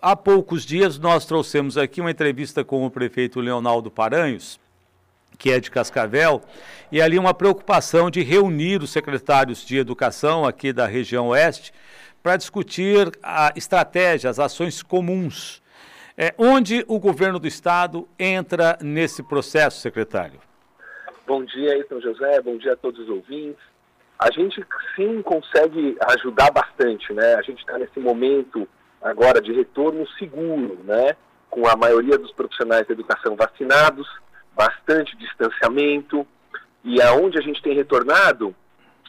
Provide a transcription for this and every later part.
Há poucos dias nós trouxemos aqui uma entrevista com o prefeito Leonardo Paranhos, que é de Cascavel, e ali uma preocupação de reunir os secretários de educação aqui da região oeste para discutir a estratégia, as ações comuns. É, onde o governo do estado entra nesse processo, secretário? Bom dia, Ayrton José, bom dia a todos os ouvintes. A gente sim consegue ajudar bastante, né? A gente está nesse momento agora de retorno seguro, né? Com a maioria dos profissionais da educação vacinados, bastante distanciamento, e aonde a gente tem retornado,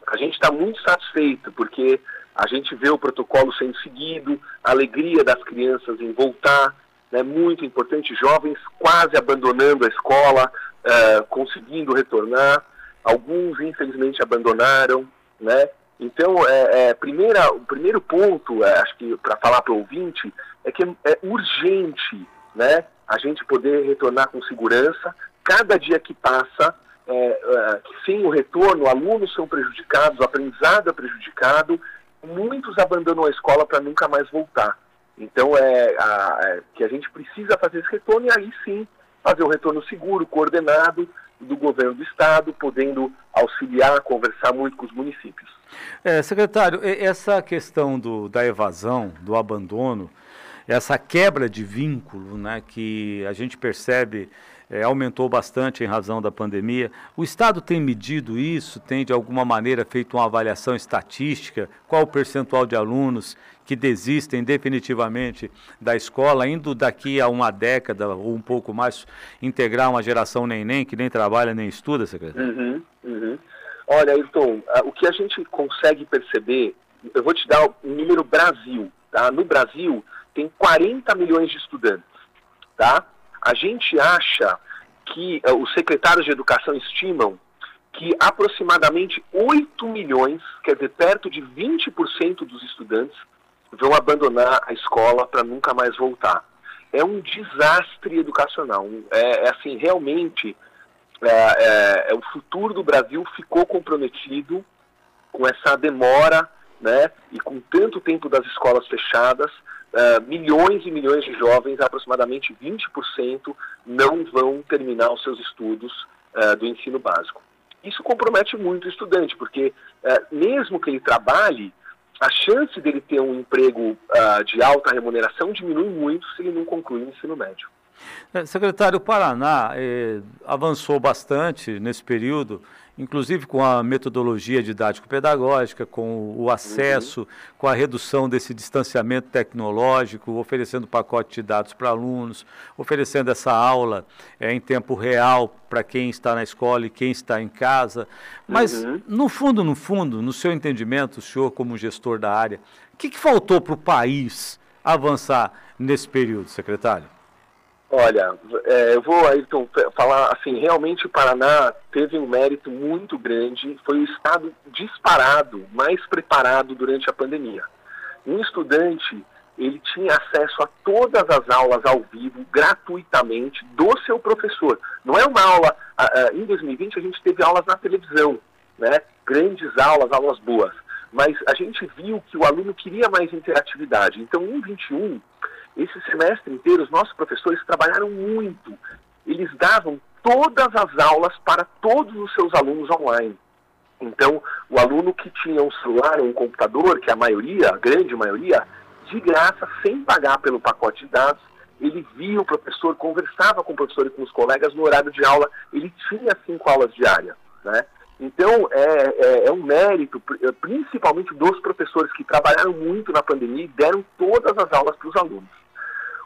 a gente está muito satisfeito, porque a gente vê o protocolo sendo seguido, a alegria das crianças em voltar, né, muito importante, jovens quase abandonando a escola, uh, conseguindo retornar, alguns infelizmente abandonaram, né? Então, é, é, primeira, o primeiro ponto, é, acho que para falar para o ouvinte, é que é urgente, né? A gente poder retornar com segurança. Cada dia que passa, é, é, sem o retorno, alunos são prejudicados, o aprendizado é prejudicado, muitos abandonam a escola para nunca mais voltar. Então é, a, é, que a gente precisa fazer esse retorno e aí sim fazer um retorno seguro, coordenado do governo do estado, podendo auxiliar, conversar muito com os municípios. É, secretário, essa questão do, da evasão, do abandono, essa quebra de vínculo né, que a gente percebe é, aumentou bastante em razão da pandemia. O Estado tem medido isso? Tem, de alguma maneira, feito uma avaliação estatística? Qual o percentual de alunos que desistem definitivamente da escola, indo daqui a uma década ou um pouco mais, integrar uma geração nem-nem, que nem trabalha nem estuda, secretário? Uhum, uhum. Olha, Ayrton, o que a gente consegue perceber, eu vou te dar o número Brasil. Tá? No Brasil, tem 40 milhões de estudantes. Tá? A gente acha que uh, os secretários de educação estimam que aproximadamente 8 milhões, quer dizer, perto de 20% dos estudantes, vão abandonar a escola para nunca mais voltar. É um desastre educacional. É, é assim, realmente, é, é, é, o futuro do Brasil ficou comprometido com essa demora, né, e com tanto tempo das escolas fechadas, uh, milhões e milhões de jovens, aproximadamente 20%, não vão terminar os seus estudos uh, do ensino básico. Isso compromete muito o estudante, porque uh, mesmo que ele trabalhe, a chance dele ter um emprego de alta remuneração diminui muito se ele não conclui o ensino médio. É, secretário, o Paraná eh, avançou bastante nesse período inclusive com a metodologia didático-pedagógica, com o acesso, uhum. com a redução desse distanciamento tecnológico, oferecendo pacote de dados para alunos, oferecendo essa aula é, em tempo real para quem está na escola e quem está em casa. Mas, uhum. no fundo, no fundo, no seu entendimento, o senhor como gestor da área, o que, que faltou para o país avançar nesse período, secretário? Olha, é, eu vou, Ayrton, falar assim, realmente o Paraná teve um mérito muito grande, foi o estado disparado, mais preparado durante a pandemia. Um estudante, ele tinha acesso a todas as aulas ao vivo, gratuitamente, do seu professor. Não é uma aula, em 2020 a gente teve aulas na televisão, né? grandes aulas, aulas boas, mas a gente viu que o aluno queria mais interatividade. Então, em 21 esse semestre inteiro, os nossos professores trabalharam muito. Eles davam todas as aulas para todos os seus alunos online. Então, o aluno que tinha um celular ou um computador, que a maioria, a grande maioria, de graça, sem pagar pelo pacote de dados, ele via o professor, conversava com o professor e com os colegas no horário de aula, ele tinha cinco aulas diárias. Né? Então, é, é, é, um mérito, principalmente dos professores que trabalharam muito na pandemia e deram todas as aulas para os alunos.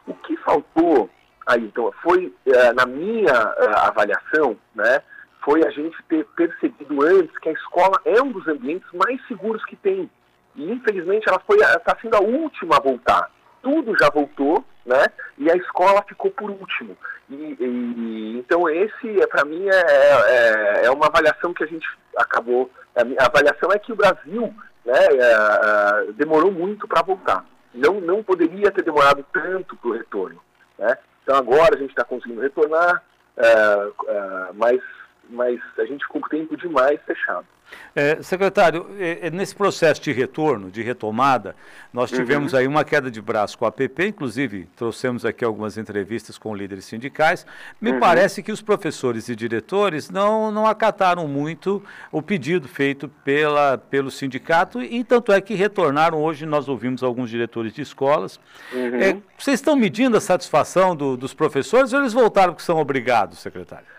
O que faltou aí, então, foi, é, na minha é, avaliação, né, foi a gente ter percebido antes que a escola é um dos ambientes mais seguros que tem. E, infelizmente, ela está sendo a última a voltar. Tudo já voltou, né? E a escola ficou por último. E, e então esse, para mim, é, é, é, uma avaliação que a gente acabou. A, avaliação é que o Brasil, né, é, demorou muito para voltar não, não poderia ter demorado tanto para o retorno. Né? Então agora a gente está conseguindo retornar, é, é, mas mas a gente ficou tempo demais fechado. É, secretário, é, é, nesse processo de retorno, de retomada, nós tivemos uhum. aí uma queda de braço com a APP, inclusive trouxemos aqui algumas entrevistas com líderes sindicais. Me uhum. parece que os professores e diretores não, não acataram muito o pedido feito pela, pelo sindicato e tanto é que retornaram. Hoje nós ouvimos alguns diretores de escolas. Uhum. É, vocês estão medindo a satisfação do, dos professores ou eles voltaram que são obrigados, secretário?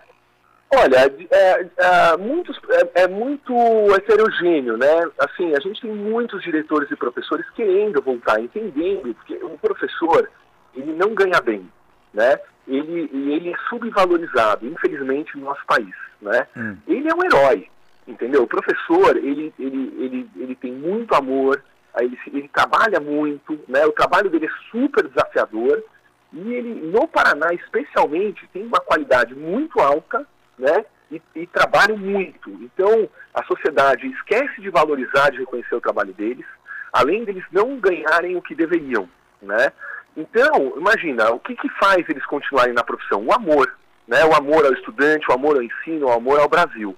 Olha, é, é, muitos, é, é, muito heterogêneo, né? Assim, a gente tem muitos diretores e professores querendo voltar, entendendo que o professor, ele não ganha bem, né? Ele, ele é subvalorizado, infelizmente, no nosso país, né? Hum. Ele é um herói, entendeu? O professor, ele, ele, ele, ele tem muito amor, ele, ele trabalha muito, né? O trabalho dele é super desafiador, e ele, no Paraná, especialmente, tem uma qualidade muito alta, né? E, e trabalham muito. Então, a sociedade esquece de valorizar, de reconhecer o trabalho deles, além deles não ganharem o que deveriam, né? Então, imagina, o que, que faz eles continuarem na profissão? O amor, né? O amor ao estudante, o amor ao ensino, o amor ao Brasil.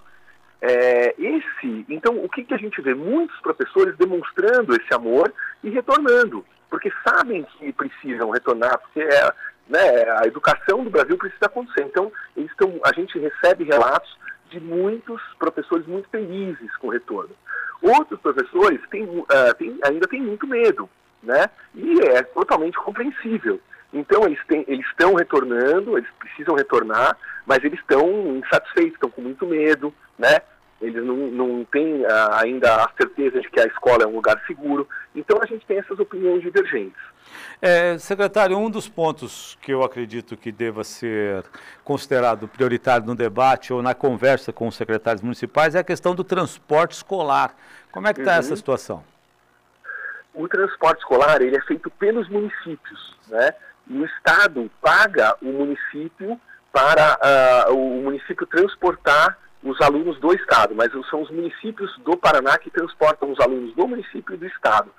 É, esse, então, o que, que a gente vê? Muitos professores demonstrando esse amor e retornando, porque sabem que precisam retornar, porque é, né, a educação do Brasil precisa acontecer. Então, estão, a gente recebe relatos de muitos professores muito felizes com o retorno. Outros professores têm, uh, têm, ainda têm muito medo, né? E é totalmente compreensível. Então, eles, têm, eles estão retornando, eles precisam retornar, mas eles estão insatisfeitos, estão com muito medo, né? Eles não, não têm uh, ainda a certeza de que a escola é um lugar seguro. Então a gente tem essas opiniões divergentes. É, secretário, um dos pontos que eu acredito que deva ser considerado prioritário no debate ou na conversa com os secretários municipais é a questão do transporte escolar. Como é que está uhum. essa situação? O transporte escolar ele é feito pelos municípios, né? E o Estado paga o município para uh, o município transportar os alunos do Estado, mas são os municípios do Paraná que transportam os alunos do município e do Estado.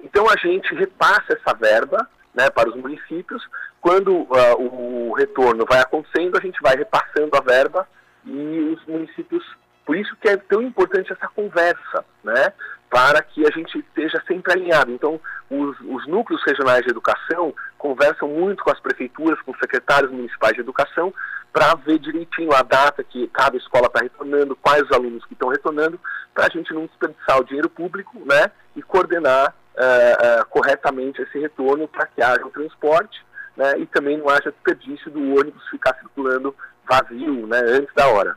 Então a gente repassa essa verba né, para os municípios. Quando uh, o retorno vai acontecendo, a gente vai repassando a verba e os municípios. Por isso que é tão importante essa conversa, né? Para que a gente esteja sempre alinhado. Então, os, os núcleos regionais de educação conversam muito com as prefeituras, com os secretários municipais de educação, para ver direitinho a data que cada escola está retornando, quais os alunos que estão retornando, para a gente não desperdiçar o dinheiro público né, e coordenar uh, uh, corretamente esse retorno para que haja o transporte né, e também não haja desperdício do ônibus ficar circulando vazio né, antes da hora.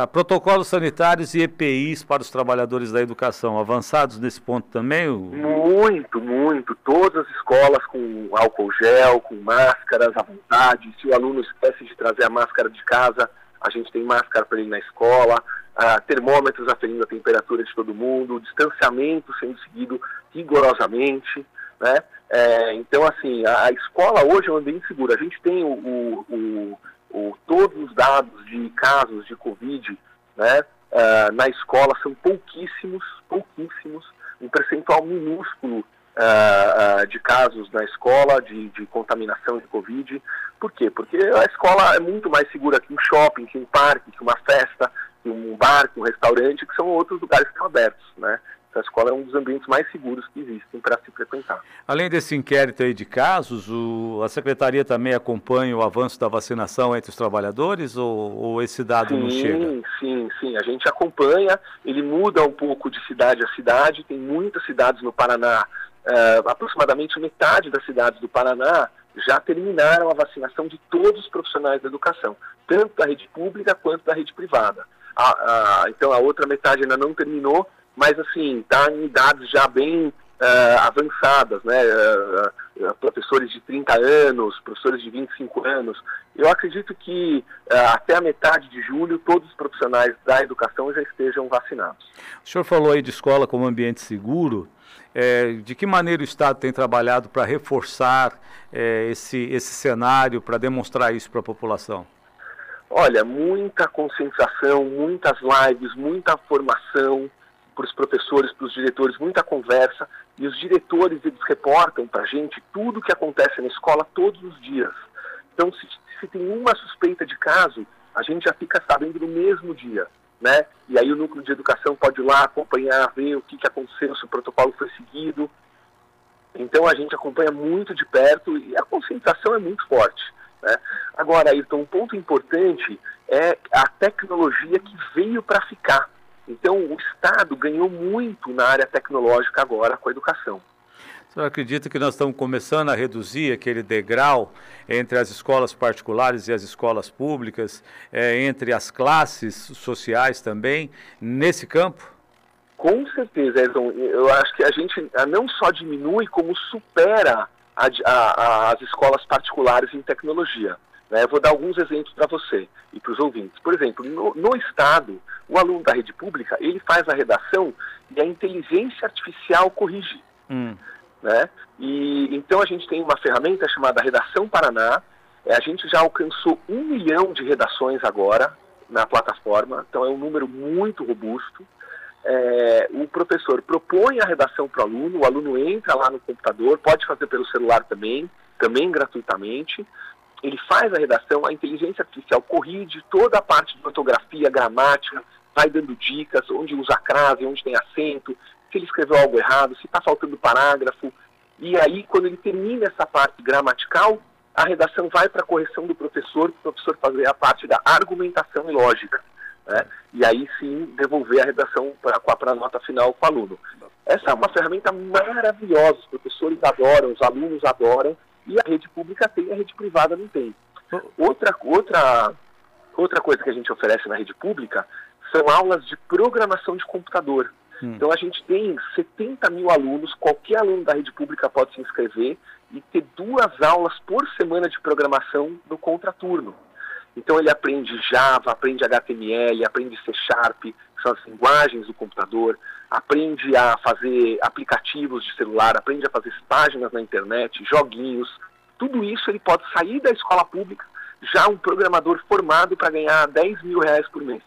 Ah, protocolos sanitários e EPIs para os trabalhadores da educação, avançados nesse ponto também? Muito, muito. Todas as escolas com álcool gel, com máscaras à vontade. Se o aluno esquece de trazer a máscara de casa, a gente tem máscara para ele na escola, ah, termômetros aferindo a temperatura de todo mundo, distanciamento sendo seguido rigorosamente. Né? É, então, assim, a, a, escola hoje é um ambiente seguro. A gente tem o, o, o o, todos os dados de casos de Covid né, uh, na escola são pouquíssimos, pouquíssimos, um percentual minúsculo uh, uh, de casos na escola de, de, contaminação de Covid. Por quê? Porque a escola é muito mais segura que um shopping, que um parque, que uma festa, que um bar, que um restaurante, que são outros lugares que estão abertos, né? A escola é um dos ambientes mais seguros que existem para se frequentar. Além desse inquérito aí de casos, o, a Secretaria também acompanha o avanço da vacinação entre os trabalhadores ou, ou esse dado sim, não chega? Sim, sim, sim. A gente acompanha, ele muda um pouco de cidade a cidade, tem muitas cidades no Paraná, uh, aproximadamente metade das cidades do Paraná já terminaram a vacinação de todos os profissionais da educação, tanto da rede pública quanto da rede privada. A, a, então a outra metade ainda não terminou, mas assim, está em idades já bem uh, avançadas, né? Uh, uh, professores de 30 anos, professores de 25 anos. Eu acredito que até a metade de julho todos os profissionais da educação já estejam vacinados. O senhor falou aí de escola como ambiente seguro. É, de que maneira o Estado tem trabalhado para reforçar é, esse, esse cenário, para demonstrar isso para a população? Olha, muita conscientização, muitas lives, muita formação, para os professores, para os diretores, muita conversa, e os diretores eles reportam para a gente tudo o que acontece na escola todos os dias. Então, se, se tem uma suspeita de caso, a gente já fica sabendo no mesmo dia. Né? E aí o núcleo de educação pode ir lá acompanhar, ver o que, que aconteceu, se o protocolo foi seguido. Então a gente acompanha muito de perto e a concentração é muito forte. Né? Agora, Ayrton, um ponto importante é a tecnologia que veio para ficar. Então o Estado ganhou muito na área tecnológica agora com a educação. O senhor acredita que nós estamos começando a reduzir aquele degrau entre as escolas particulares e as escolas públicas, é, entre as classes sociais também, nesse campo? Com certeza, Edson. Eu acho que a gente não só diminui, como supera a, a, as escolas particulares em tecnologia. Né? Eu vou dar alguns exemplos para você e para os ouvintes. Por exemplo, no, no, Estado, o aluno da rede pública, ele faz a redação e a inteligência artificial corrige. Hum. Né? E então a gente tem uma ferramenta chamada Redação Paraná. É, a gente já alcançou um milhão de redações agora na plataforma, então é um número muito robusto. É, o professor propõe a redação para o aluno, o aluno entra lá no computador, pode fazer pelo celular também, também gratuitamente. Ele faz a redação, a inteligência artificial corrige toda a parte de ortografia, gramática, vai dando dicas, onde usa crase, onde tem acento, se ele escreveu algo errado, se está faltando parágrafo. E aí, quando ele termina essa parte gramatical, a redação vai para a correção do professor, para o professor fazer a parte da argumentação e lógica. Né? E aí sim devolver a redação para a nota final com o aluno. Essa é uma ferramenta maravilhosa, os professores adoram, os alunos adoram, e a rede pública tem, a rede privada não tem. Outra, outra, outra coisa que a gente oferece na rede pública são aulas de programação de computador. Hum. Então a gente tem 70 mil alunos, qualquer aluno da rede pública pode se inscrever e ter duas aulas por semana de programação no contraturno. Então ele aprende Java, aprende HTML, aprende C Sharp, que são as linguagens do computador, aprende a fazer aplicativos de celular, aprende a fazer páginas na internet, joguinhos. Tudo isso ele pode sair da escola pública já um programador formado para ganhar 10 mil reais por mês.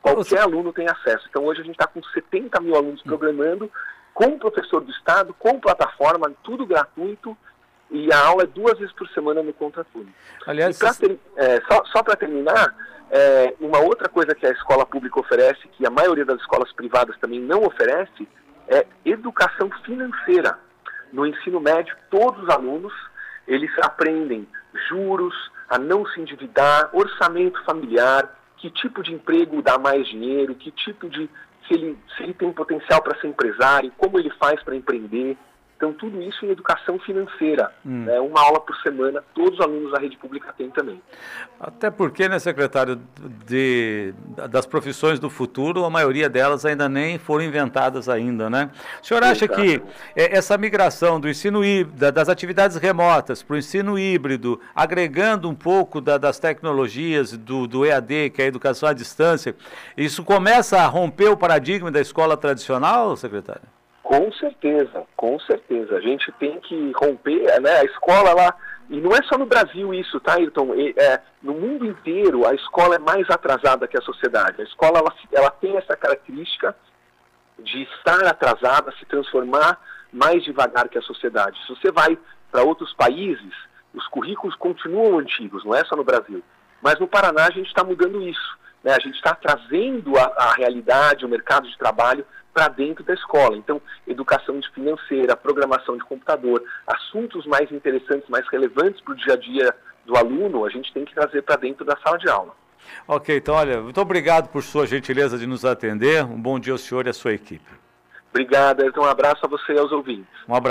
Qualquer aluno tem acesso. Então hoje a gente está com 70 mil alunos programando, com professor do Estado, com plataforma, tudo gratuito, e a aula é duas vezes por semana no contraturno. Aliás, ter, é, só, só para terminar, é, uma outra coisa que a escola pública oferece, que a maioria das escolas privadas também não oferece, é educação financeira. No ensino médio, todos os alunos, eles aprendem juros, a não se endividar, orçamento familiar, que tipo de emprego dá mais dinheiro, que tipo de. se ele, se ele tem potencial para ser empresário, como ele faz para empreender. Então, tudo isso em educação financeira. Hum. Né? Uma aula por semana, todos os alunos da rede pública têm também. Até porque, né, secretário, de, das profissões do futuro, a maioria delas ainda nem foram inventadas ainda, né? O senhor acha Exato. que é, essa migração do ensino híbrido, das atividades remotas para o ensino híbrido, agregando um pouco da, das tecnologias do, do EAD, que é a educação à distância, isso começa a romper o paradigma da escola tradicional, secretário? Com certeza, com certeza. A gente tem que romper, né? A escola lá, e não é só no Brasil isso, tá, Ayrton? É, no mundo inteiro, a escola é mais atrasada que a sociedade. A escola, ela, ela tem essa característica de estar atrasada, se transformar mais devagar que a sociedade. Se você vai para outros países, os currículos continuam antigos, não é só no Brasil. Mas no Paraná a gente está mudando isso. Né? A gente está trazendo a, a realidade, o mercado de trabalho para dentro da escola. Então, educação de financeira, programação de computador, assuntos mais interessantes, mais relevantes para o dia a dia do aluno, a gente tem que trazer para dentro da sala de aula. Ok, então, olha, muito obrigado por sua gentileza de nos atender. Um bom dia ao senhor e à sua equipe. Obrigado, então um abraço a você e aos ouvintes. Um abraço.